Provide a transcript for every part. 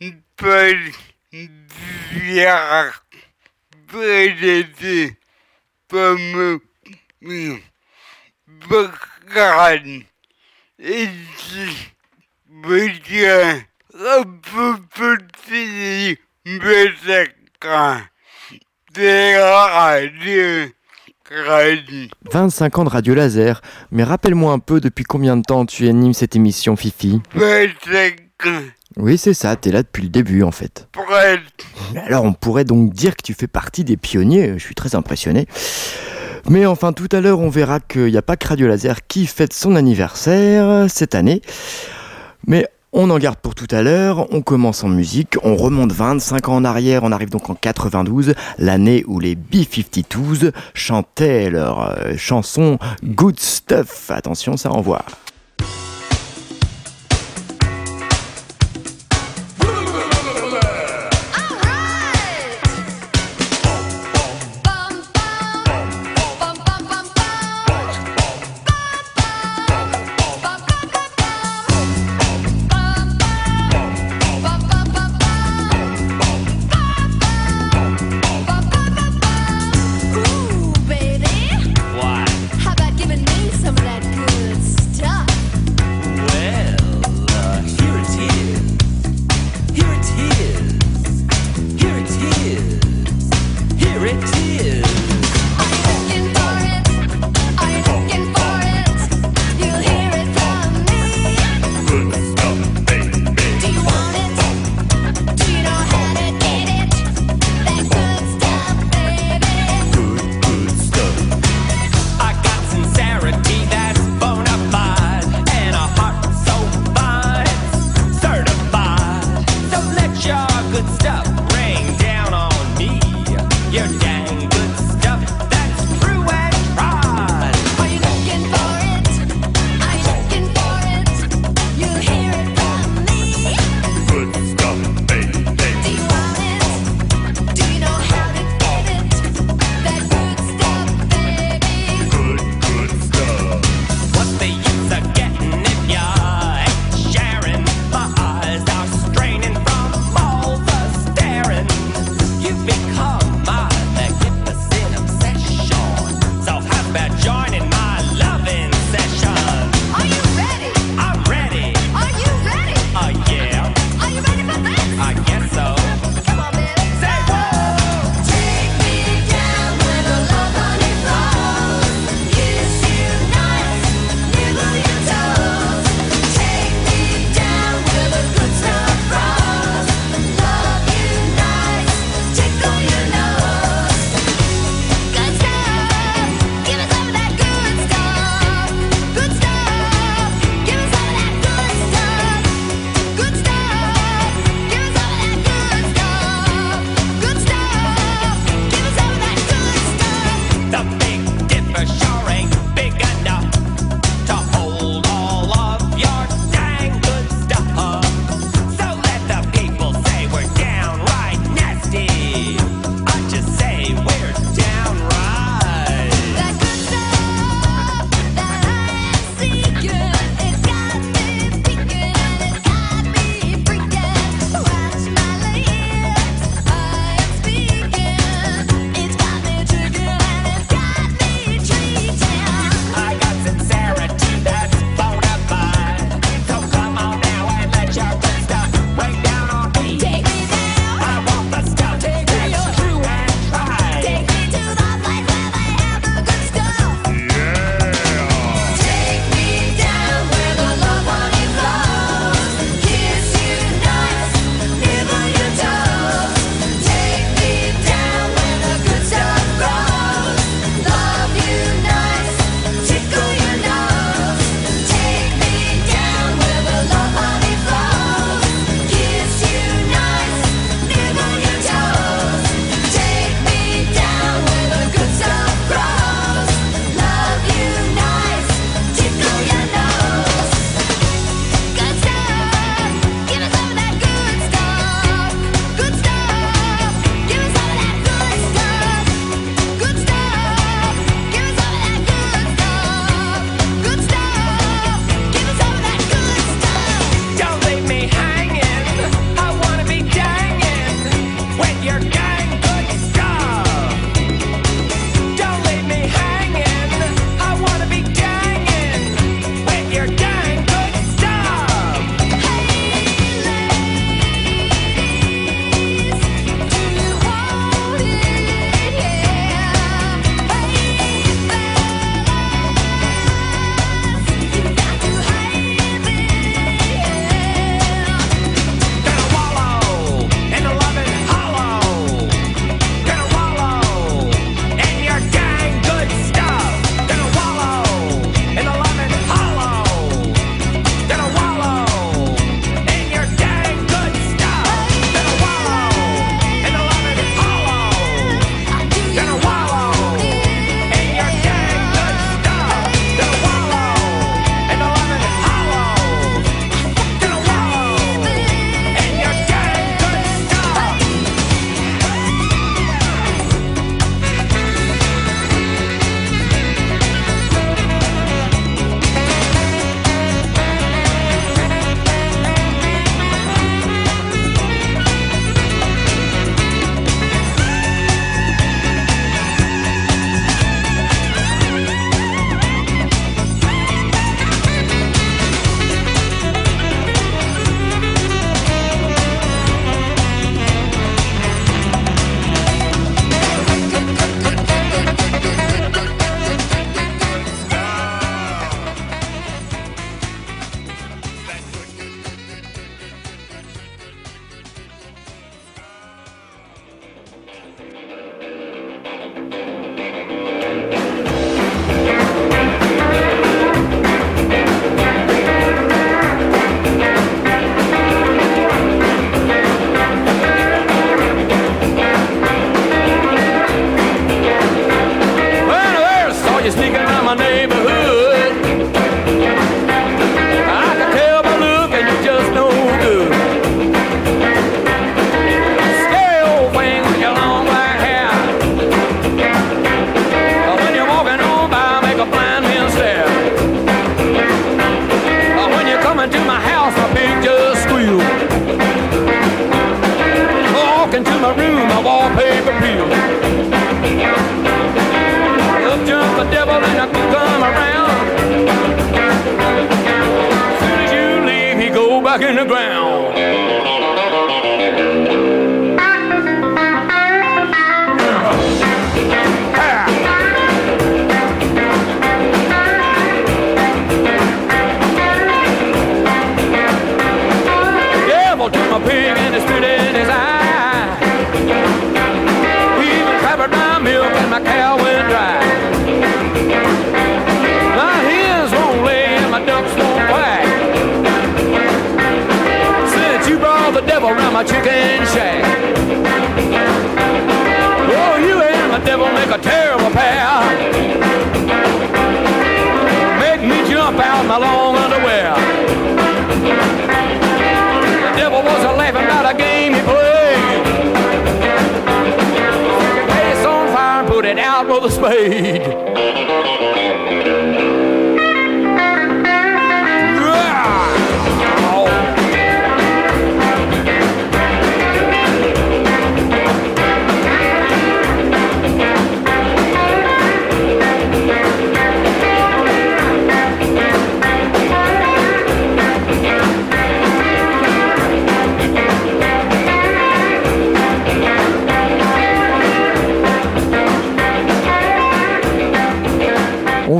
vulgarise peut dire présenté comme Baccaran. Et veut dire un peu petit Bessacan. Des radios. 25 ans de radio laser, mais rappelle-moi un peu depuis combien de temps tu animes cette émission Fifi 25 ans. Oui c'est ça, t'es là depuis le début en fait. Mais alors on pourrait donc dire que tu fais partie des pionniers, je suis très impressionné. Mais enfin tout à l'heure on verra qu'il n'y a pas que Radio Laser qui fête son anniversaire cette année. Mais on en garde pour tout à l'heure, on commence en musique, on remonte 25 ans en arrière, on arrive donc en 92, l'année où les B-52s chantaient leur euh, chanson Good Stuff. Attention, ça envoie.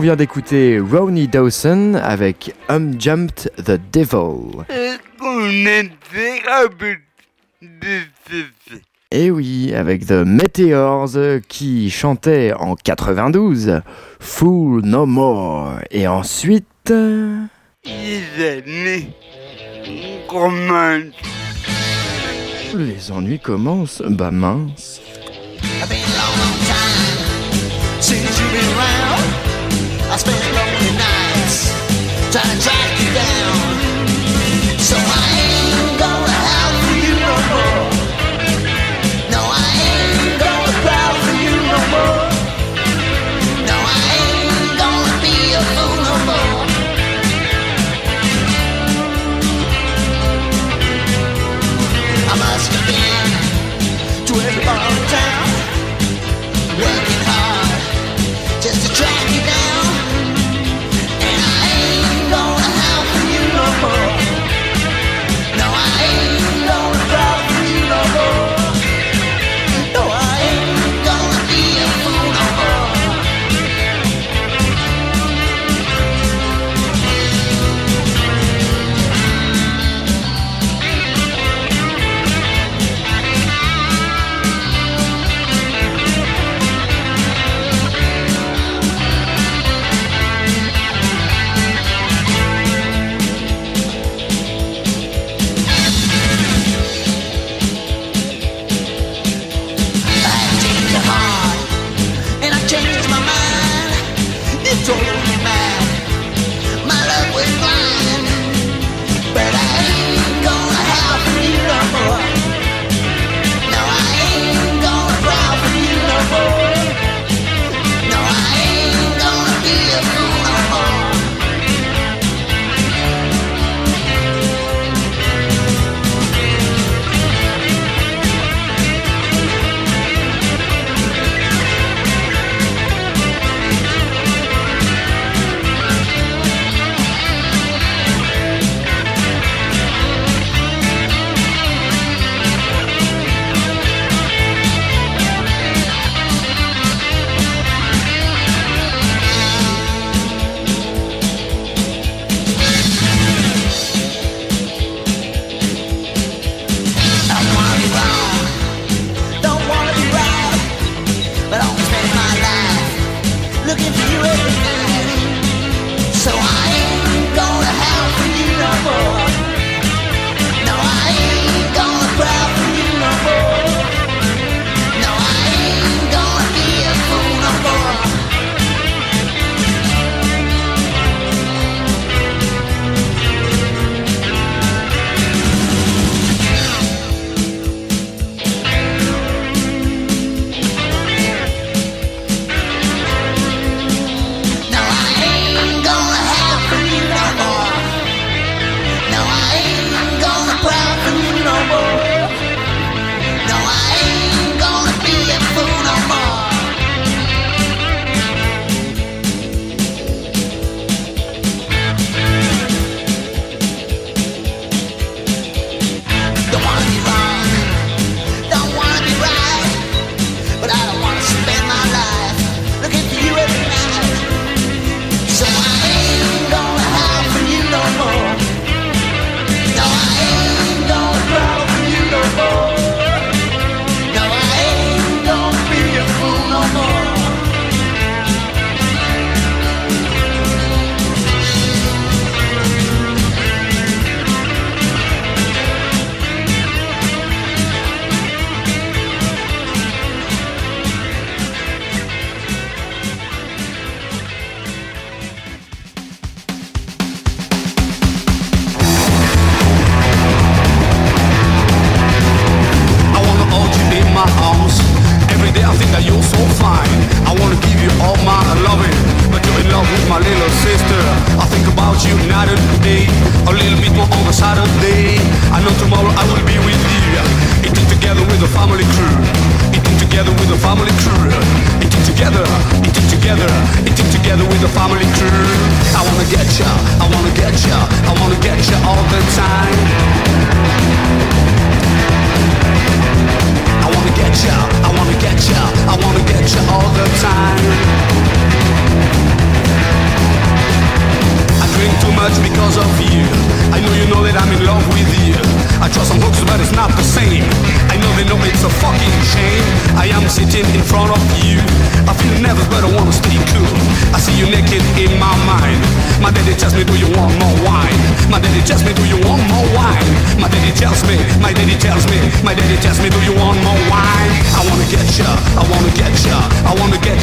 vient d'écouter Ronnie Dawson avec Um Jumped the Devil. Et eh oui, avec The Meteors qui chantait en 92 Fool No More. Et ensuite. Les ennuis commencent, bah mince. changed my mind. You told me mine.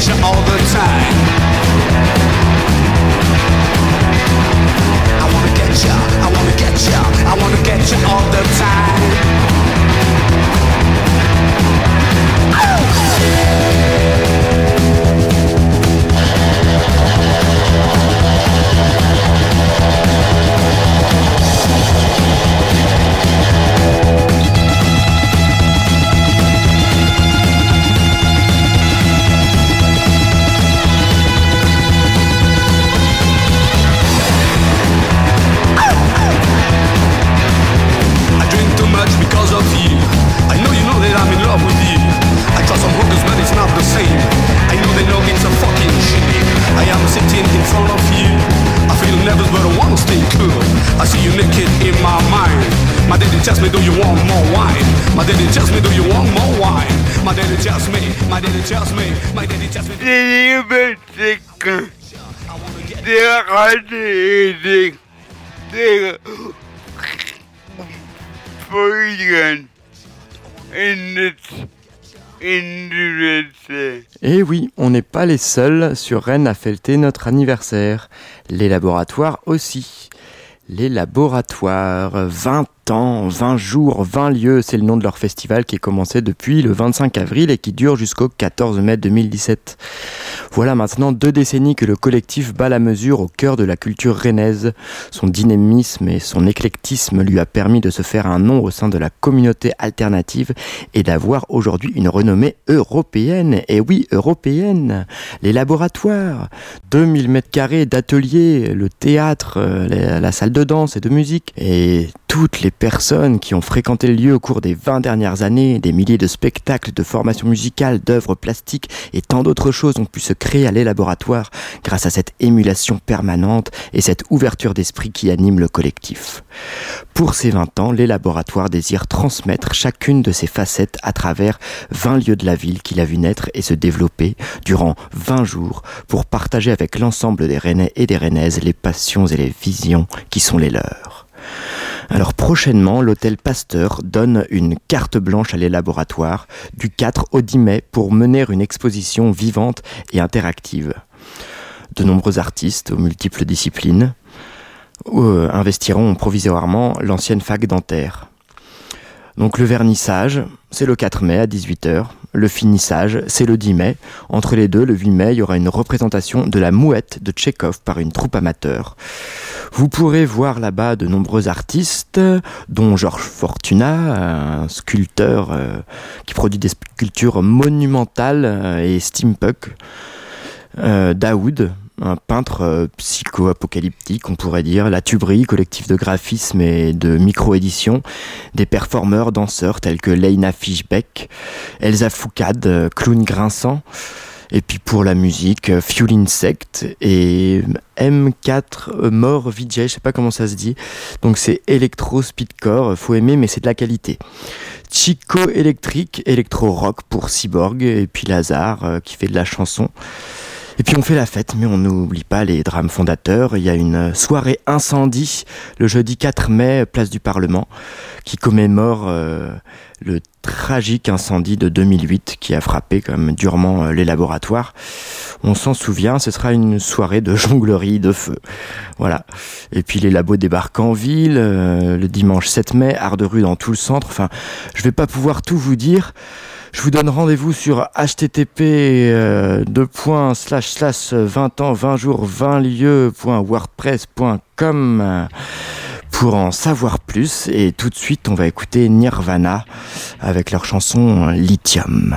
picture all the time. Les seuls sur Rennes à fêter notre anniversaire. Les laboratoires aussi. Les laboratoires, 20 ans, 20 jours, 20 lieux, c'est le nom de leur festival qui est commencé depuis le 25 avril et qui dure jusqu'au 14 mai 2017. Voilà maintenant deux décennies que le collectif bat la mesure au cœur de la culture rennaise. Son dynamisme et son éclectisme lui a permis de se faire un nom au sein de la communauté alternative et d'avoir aujourd'hui une renommée européenne. Et oui, européenne. Les laboratoires, 2000 mètres carrés d'ateliers, le théâtre, euh, la salle de danse et de musique, et toutes les personnes qui ont fréquenté le lieu au cours des 20 dernières années, des milliers de spectacles, de formations musicales, d'œuvres plastiques et tant d'autres choses ont pu se créer à les laboratoires grâce à cette émulation permanente et cette ouverture d'esprit qui anime le collectif. Pour ces 20 ans, les laboratoires désirent transmettre chacune de ces facettes à travers 20 lieux de la ville qu'il a vu naître et se développer durant 20 jours pour partager avec l'ensemble des Rennais et des Rennaises les passions et les visions qui sont les leurs. Alors prochainement, l'hôtel Pasteur donne une carte blanche à les laboratoires du 4 au 10 mai pour mener une exposition vivante et interactive. De nombreux artistes aux multiples disciplines euh, investiront provisoirement l'ancienne fac dentaire. Donc le vernissage, c'est le 4 mai à 18h. Le finissage, c'est le 10 mai. Entre les deux, le 8 mai, il y aura une représentation de la mouette de Tchekhov par une troupe amateur. Vous pourrez voir là-bas de nombreux artistes, dont Georges Fortuna, un sculpteur euh, qui produit des sculptures monumentales euh, et steampunk. Euh, Daoud, un peintre euh, psycho-apocalyptique, on pourrait dire, la tuberie, collectif de graphisme et de micro-édition, des performeurs, danseurs tels que Leina Fishbeck, Elsa Foucade, euh, clown grinçant, et puis pour la musique, euh, Fuel Insect et M4 More VJ, je sais pas comment ça se dit. Donc c'est électro speedcore, faut aimer mais c'est de la qualité. Chico électrique, électro rock pour Cyborg et puis Lazare qui fait de la chanson. Et puis on fait la fête, mais on n'oublie pas les drames fondateurs. Il y a une soirée incendie le jeudi 4 mai, place du Parlement, qui commémore euh, le tragique incendie de 2008 qui a frappé même durement euh, les laboratoires. On s'en souvient, ce sera une soirée de jonglerie de feu. Voilà. Et puis les labos débarquent en ville euh, le dimanche 7 mai, art de rue dans tout le centre. Enfin, je vais pas pouvoir tout vous dire. Je vous donne rendez-vous sur http euh, 20 ans 20 jours 20 lieux.wordpress.com pour en savoir plus. Et tout de suite, on va écouter Nirvana avec leur chanson Lithium.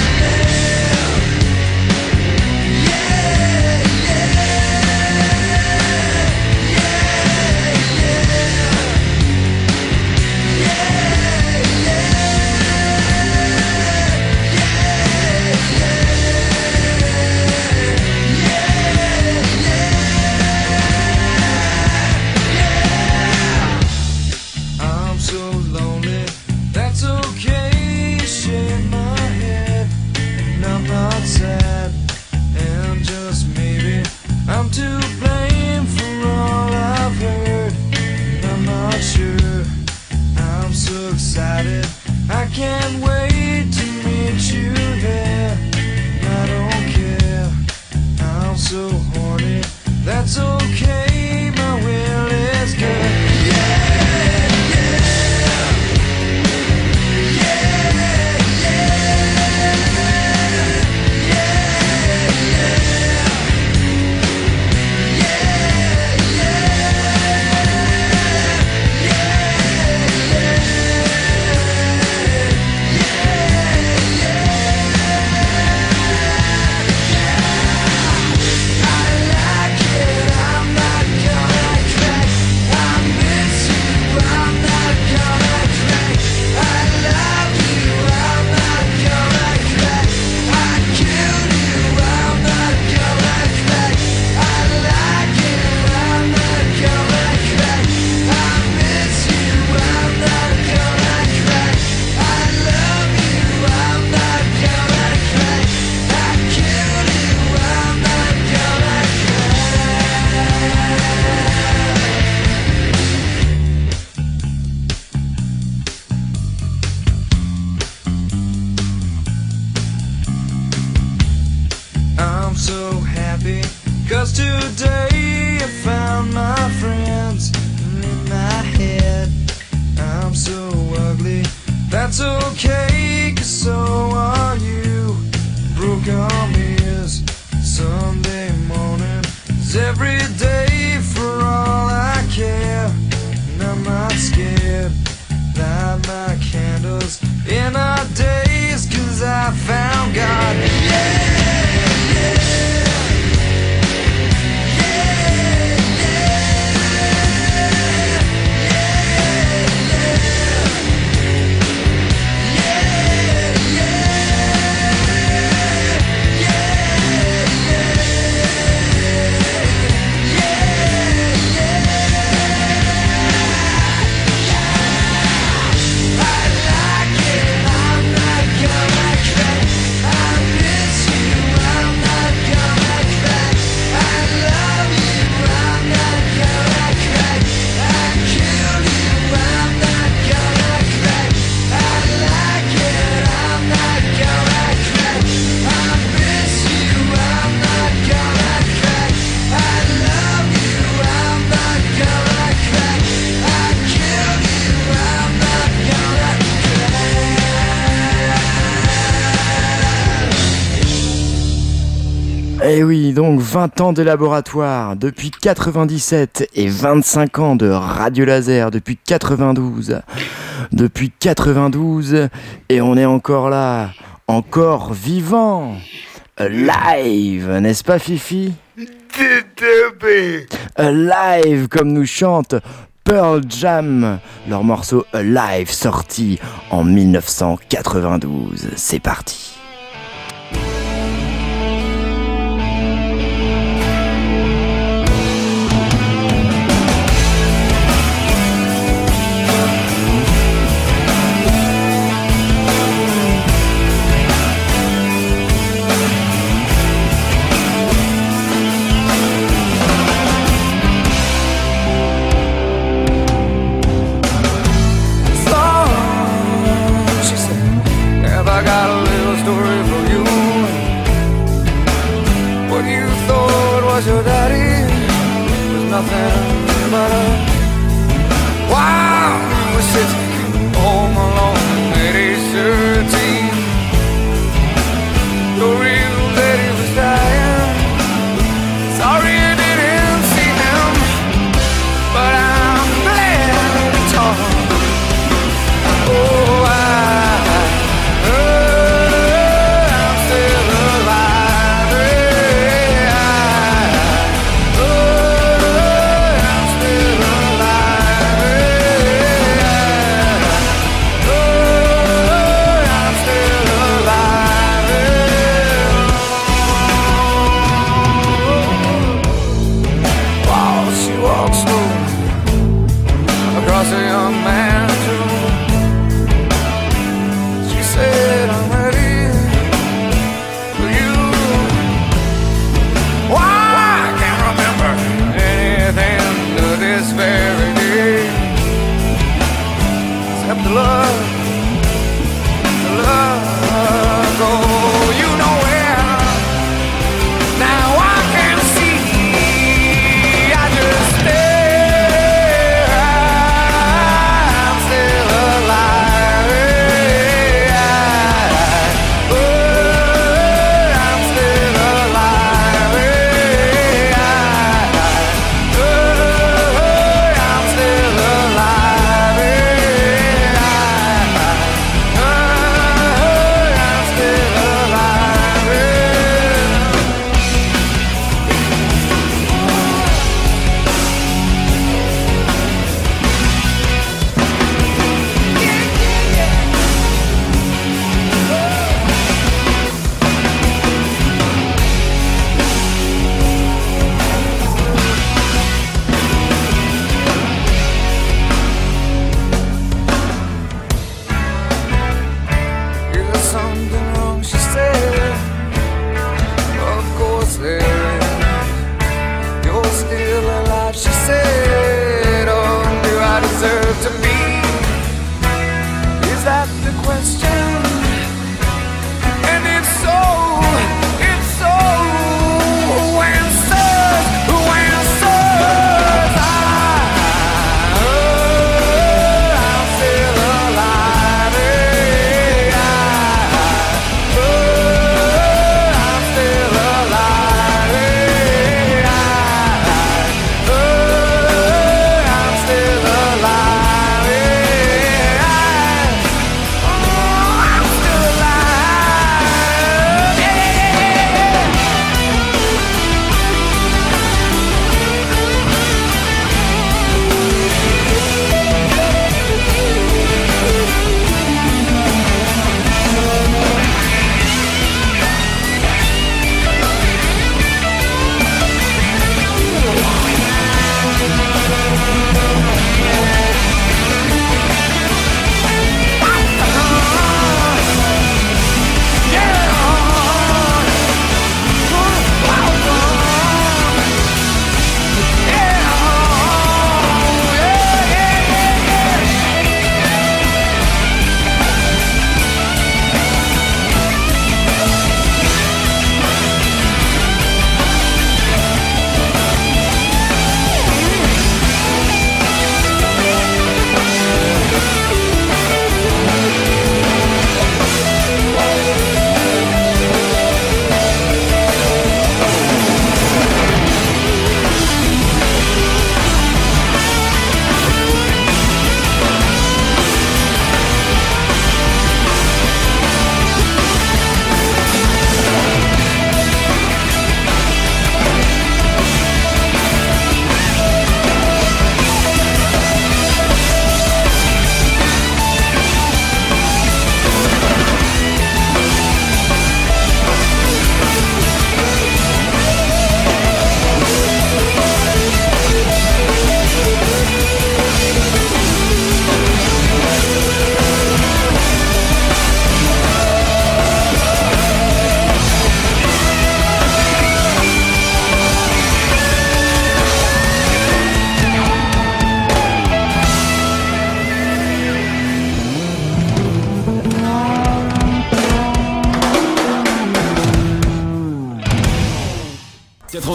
I can't wait to meet you there. I don't care, I'm so horny. That's okay, 20 ans de laboratoire, depuis 97 et 25 ans de radio laser depuis 92. Depuis 92 et on est encore là, encore vivant. Live, n'est-ce pas Fifi? Alive comme nous chante Pearl Jam, leur morceau Alive sorti en 1992. C'est parti.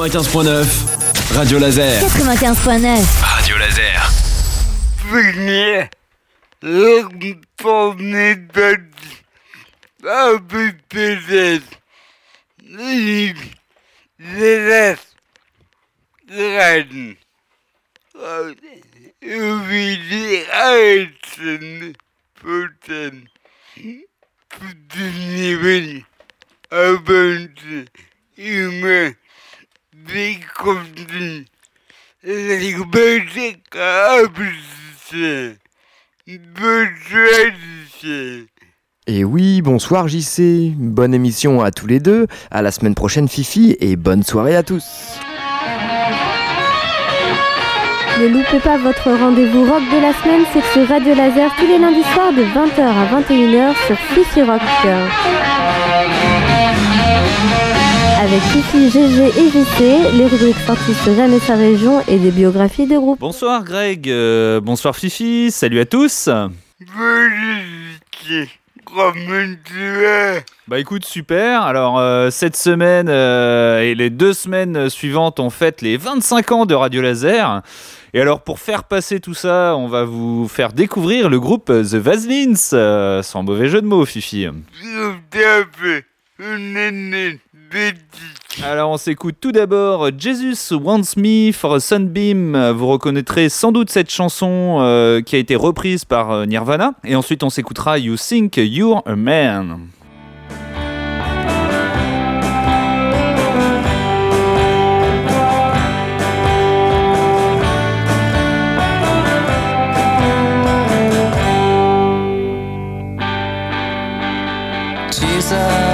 95.9, Radio Laser. 95.9. Radio Laser. Retourner dans Et oui, bonsoir JC, bonne émission à tous les deux, à la semaine prochaine Fifi et bonne soirée à tous. Ne loupez pas votre rendez-vous rock de la semaine, c'est sur Radio Laser tous les lundis soirs de 20h à 21h sur Fifi Rock. Avec Fifi, GG et JC, les rubriques Rennes et sa région et des biographies de groupe. Bonsoir Greg, euh, bonsoir Fifi, salut à tous. Comment tu Bah écoute, super. Alors euh, cette semaine euh, et les deux semaines suivantes, on fête les 25 ans de Radio Laser. Et alors pour faire passer tout ça, on va vous faire découvrir le groupe The Vaselines, euh, sans mauvais jeu de mots, Fifi. Alors on s'écoute tout d'abord Jesus Wants Me for a Sunbeam. Vous reconnaîtrez sans doute cette chanson euh, qui a été reprise par euh, Nirvana. Et ensuite on s'écoutera You Think You're a Man. Jesus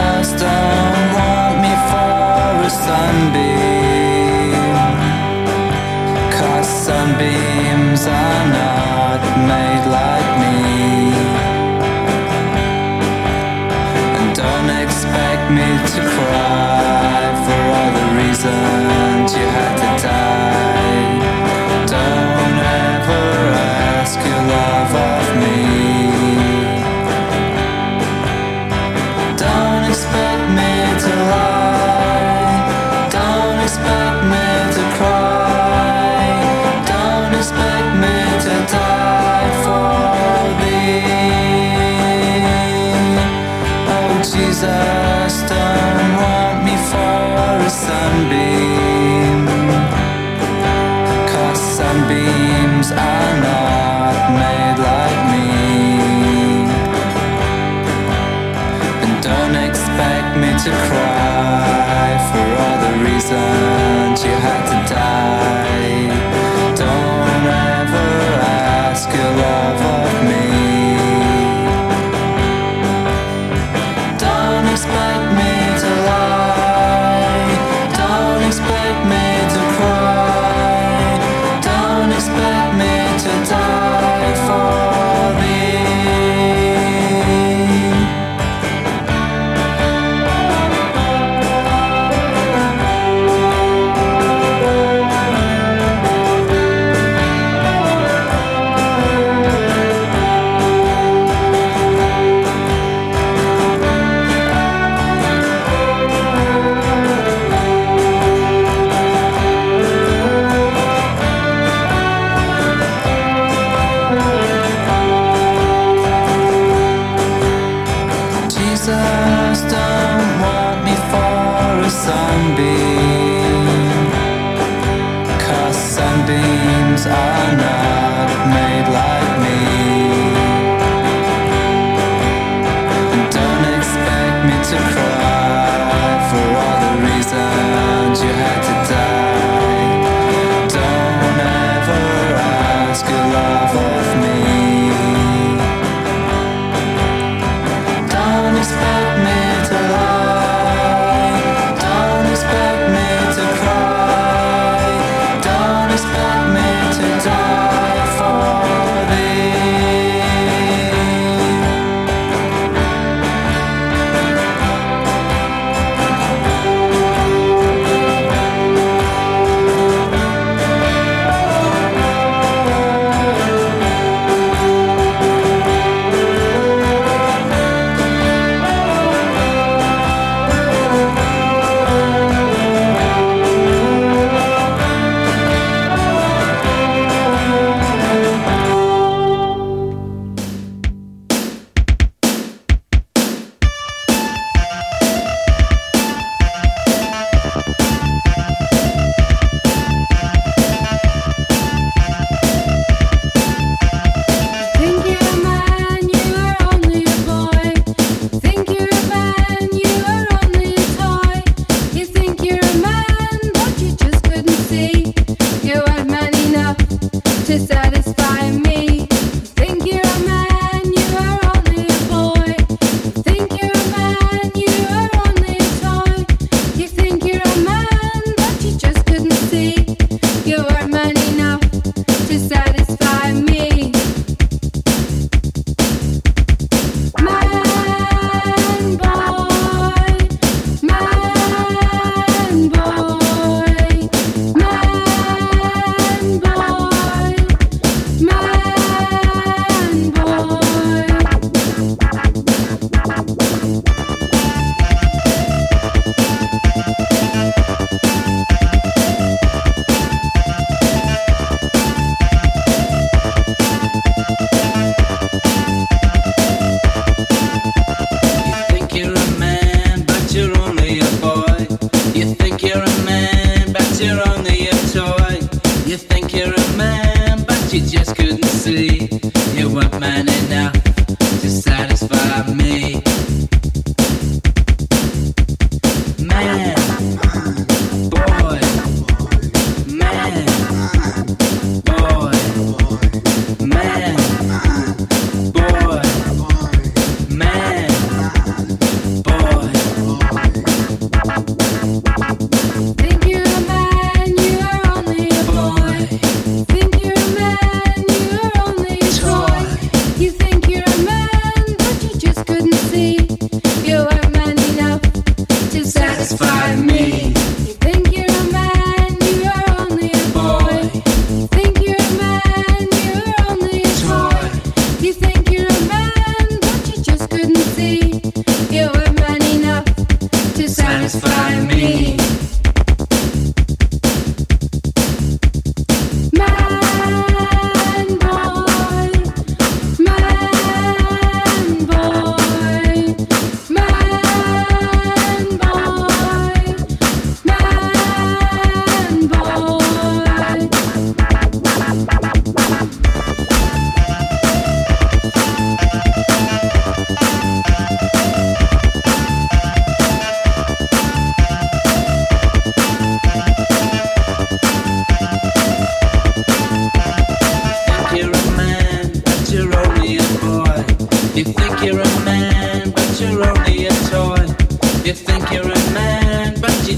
the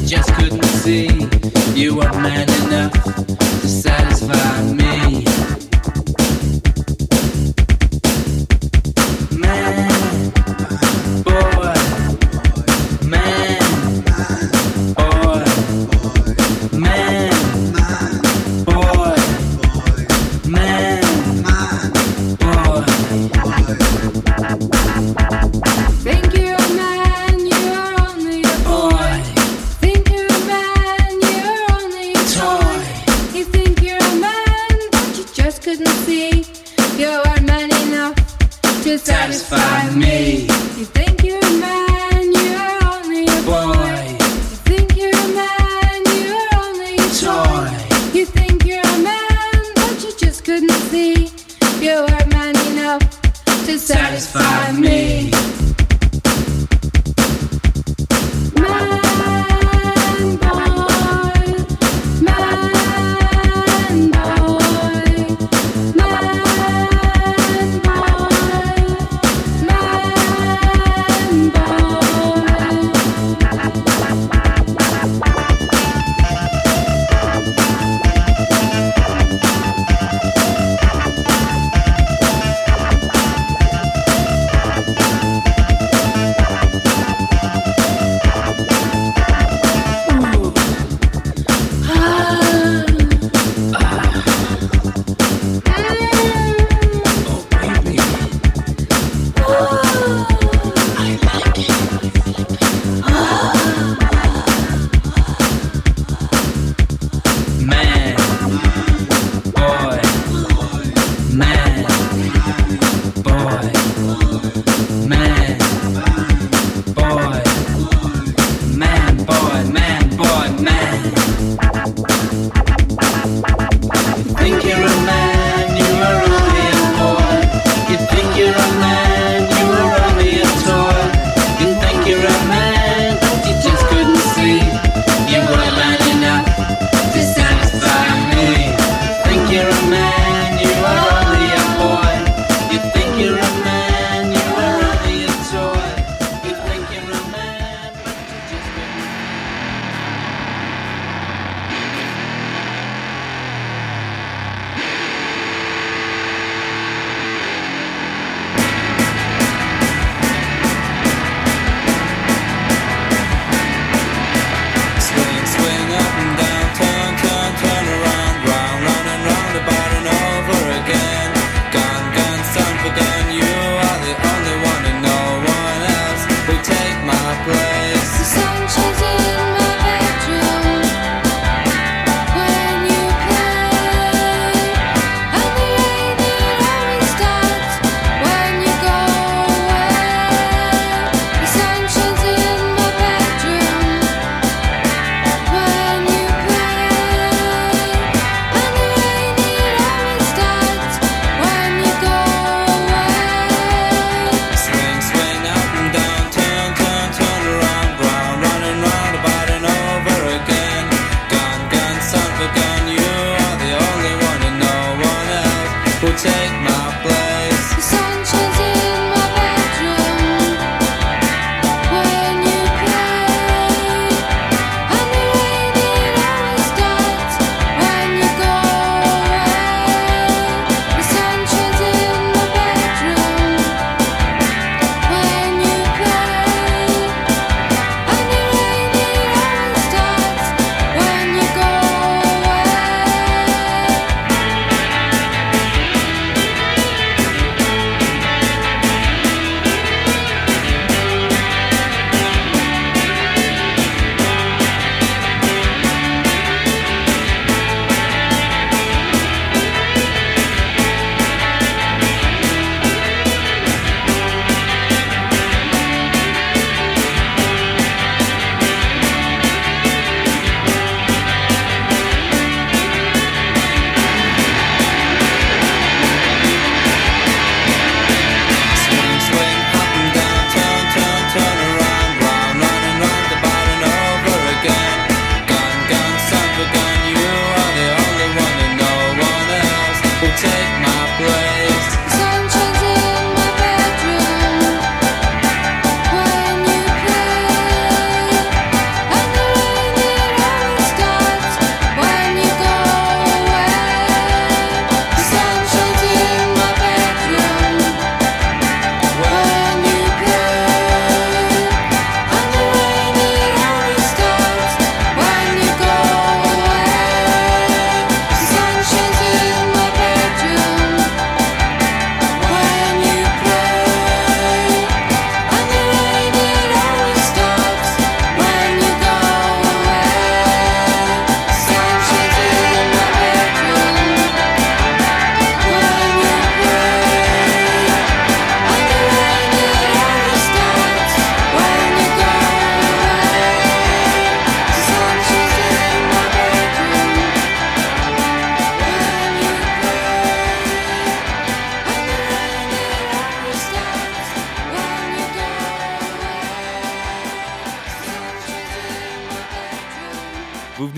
just couldn't see. You are man enough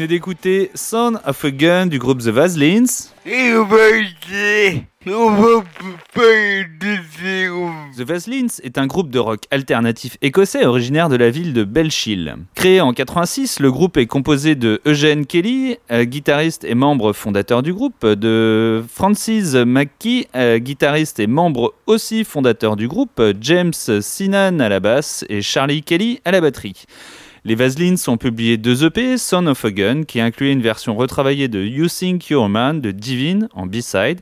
venez d'écouter Son of a Gun du groupe The Vaselines. The Vaselines est un groupe de rock alternatif écossais originaire de la ville de Belchill. Créé en 86, le groupe est composé de Eugene Kelly, euh, guitariste et membre fondateur du groupe, de Francis McKee, euh, guitariste et membre aussi fondateur du groupe, James Sinan à la basse et Charlie Kelly à la batterie. Les Vaselines ont publié deux EP, Son of a Gun, qui incluait une version retravaillée de You Think You're Man de Divine en B-side,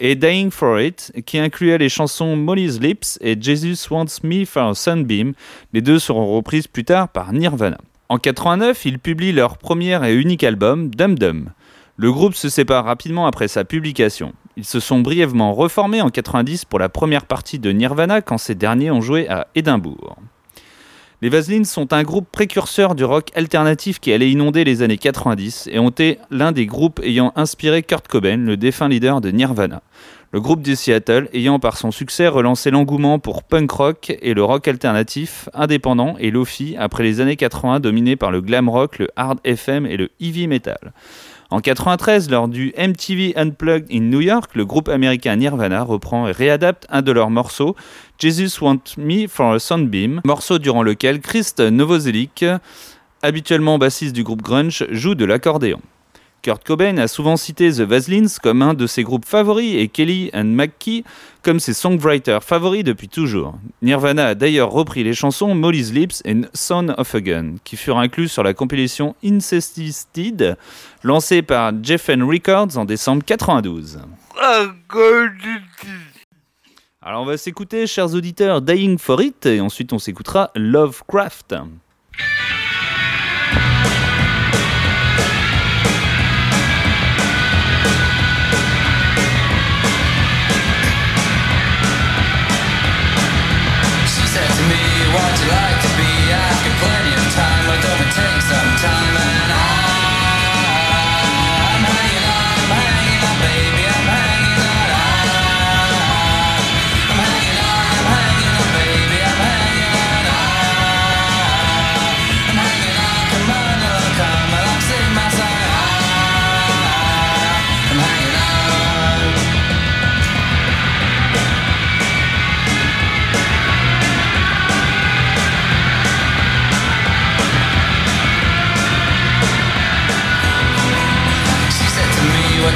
et Dying for It, qui incluait les chansons Molly's Lips et Jesus Wants Me for a Sunbeam. Les deux seront reprises plus tard par Nirvana. En 89, ils publient leur premier et unique album, Dum Dum. Le groupe se sépare rapidement après sa publication. Ils se sont brièvement reformés en 90 pour la première partie de Nirvana quand ces derniers ont joué à Édimbourg. Les Vaselines sont un groupe précurseur du rock alternatif qui allait inonder les années 90 et ont été l'un des groupes ayant inspiré Kurt Cobain, le défunt leader de Nirvana. Le groupe de Seattle ayant par son succès relancé l'engouement pour punk rock et le rock alternatif, indépendant et lofi après les années 80 dominés par le glam rock, le hard FM et le heavy metal. En 93, lors du MTV Unplugged in New York, le groupe américain Nirvana reprend et réadapte un de leurs morceaux, Jesus Want Me for a Sunbeam, morceau durant lequel Christ Novoselic, habituellement bassiste du groupe grunge, joue de l'accordéon. Kurt Cobain a souvent cité The Vaselines comme un de ses groupes favoris et Kelly and McKee comme ses songwriters favoris depuis toujours. Nirvana a d'ailleurs repris les chansons Molly's Lips et Son of a Gun, qui furent inclus sur la compilation Incested, lancée par Geffen Records en décembre 92. Alors on va s'écouter, chers auditeurs, Dying for It, et ensuite on s'écoutera Lovecraft.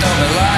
don't belong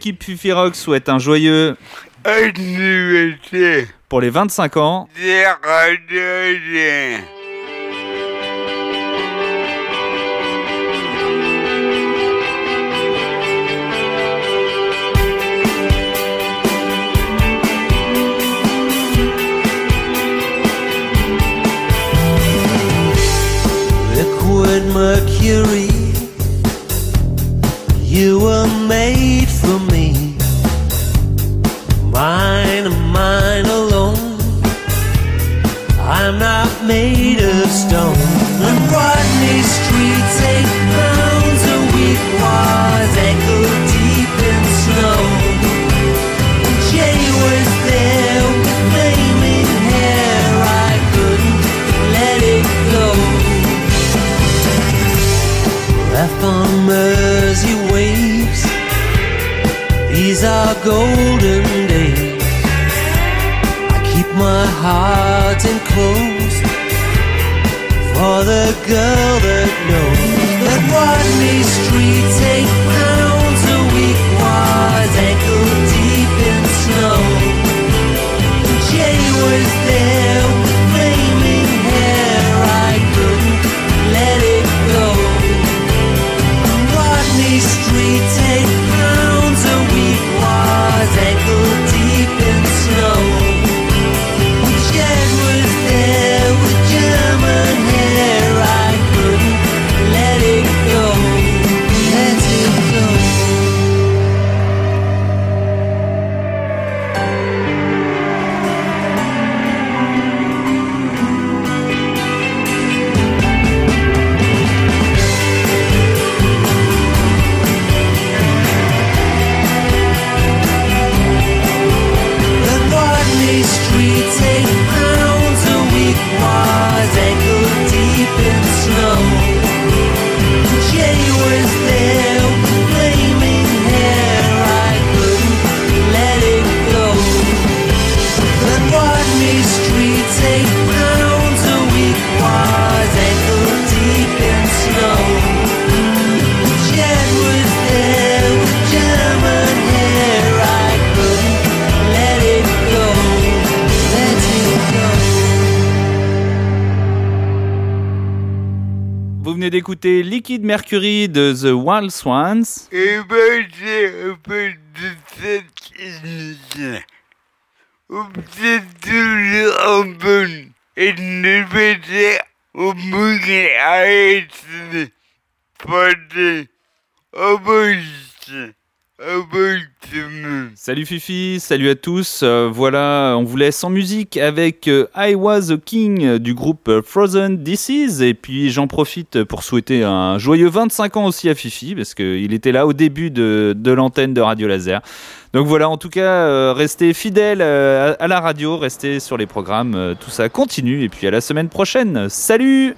l'équipe Fifi Rock souhaite un joyeux anniversaire pour les 25 ans. mercury. You were made for me, mine mine alone. I'm not made of stone. And Rodney Street's eight pounds a week was These are golden days. I keep my heart enclosed for the girl that knows that Rodney Street's eight venez d'écouter Liquid Mercury de The Wild Swans. Et ben c'est un peu de toujours en bonne et ne mettez au bouquet à être porté au bout. Au bout Salut Fifi, salut à tous. Euh, voilà, on vous laisse en musique avec euh, I Was a King du groupe euh, Frozen Disease. Et puis j'en profite pour souhaiter un joyeux 25 ans aussi à Fifi, parce qu'il était là au début de, l'antenne de Radio Laser. Donc voilà, en tout cas, restez fidèles à, à la radio, restez sur les programmes, tout ça continue. Et puis à la semaine prochaine. Salut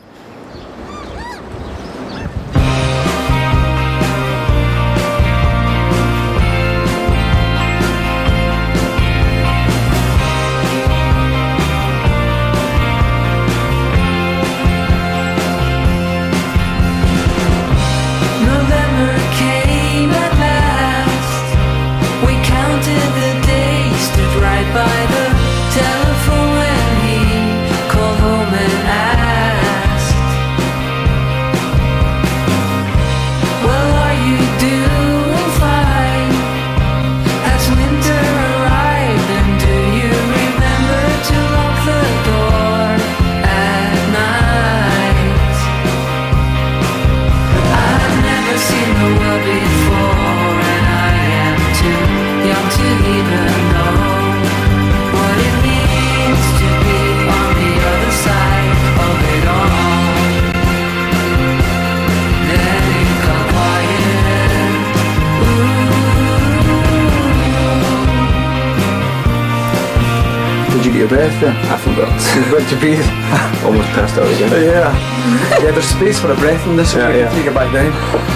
Where'd breathe? Almost passed out again. Yeah. Yeah, there's space for a breath in this. Yeah, yeah. take it back down.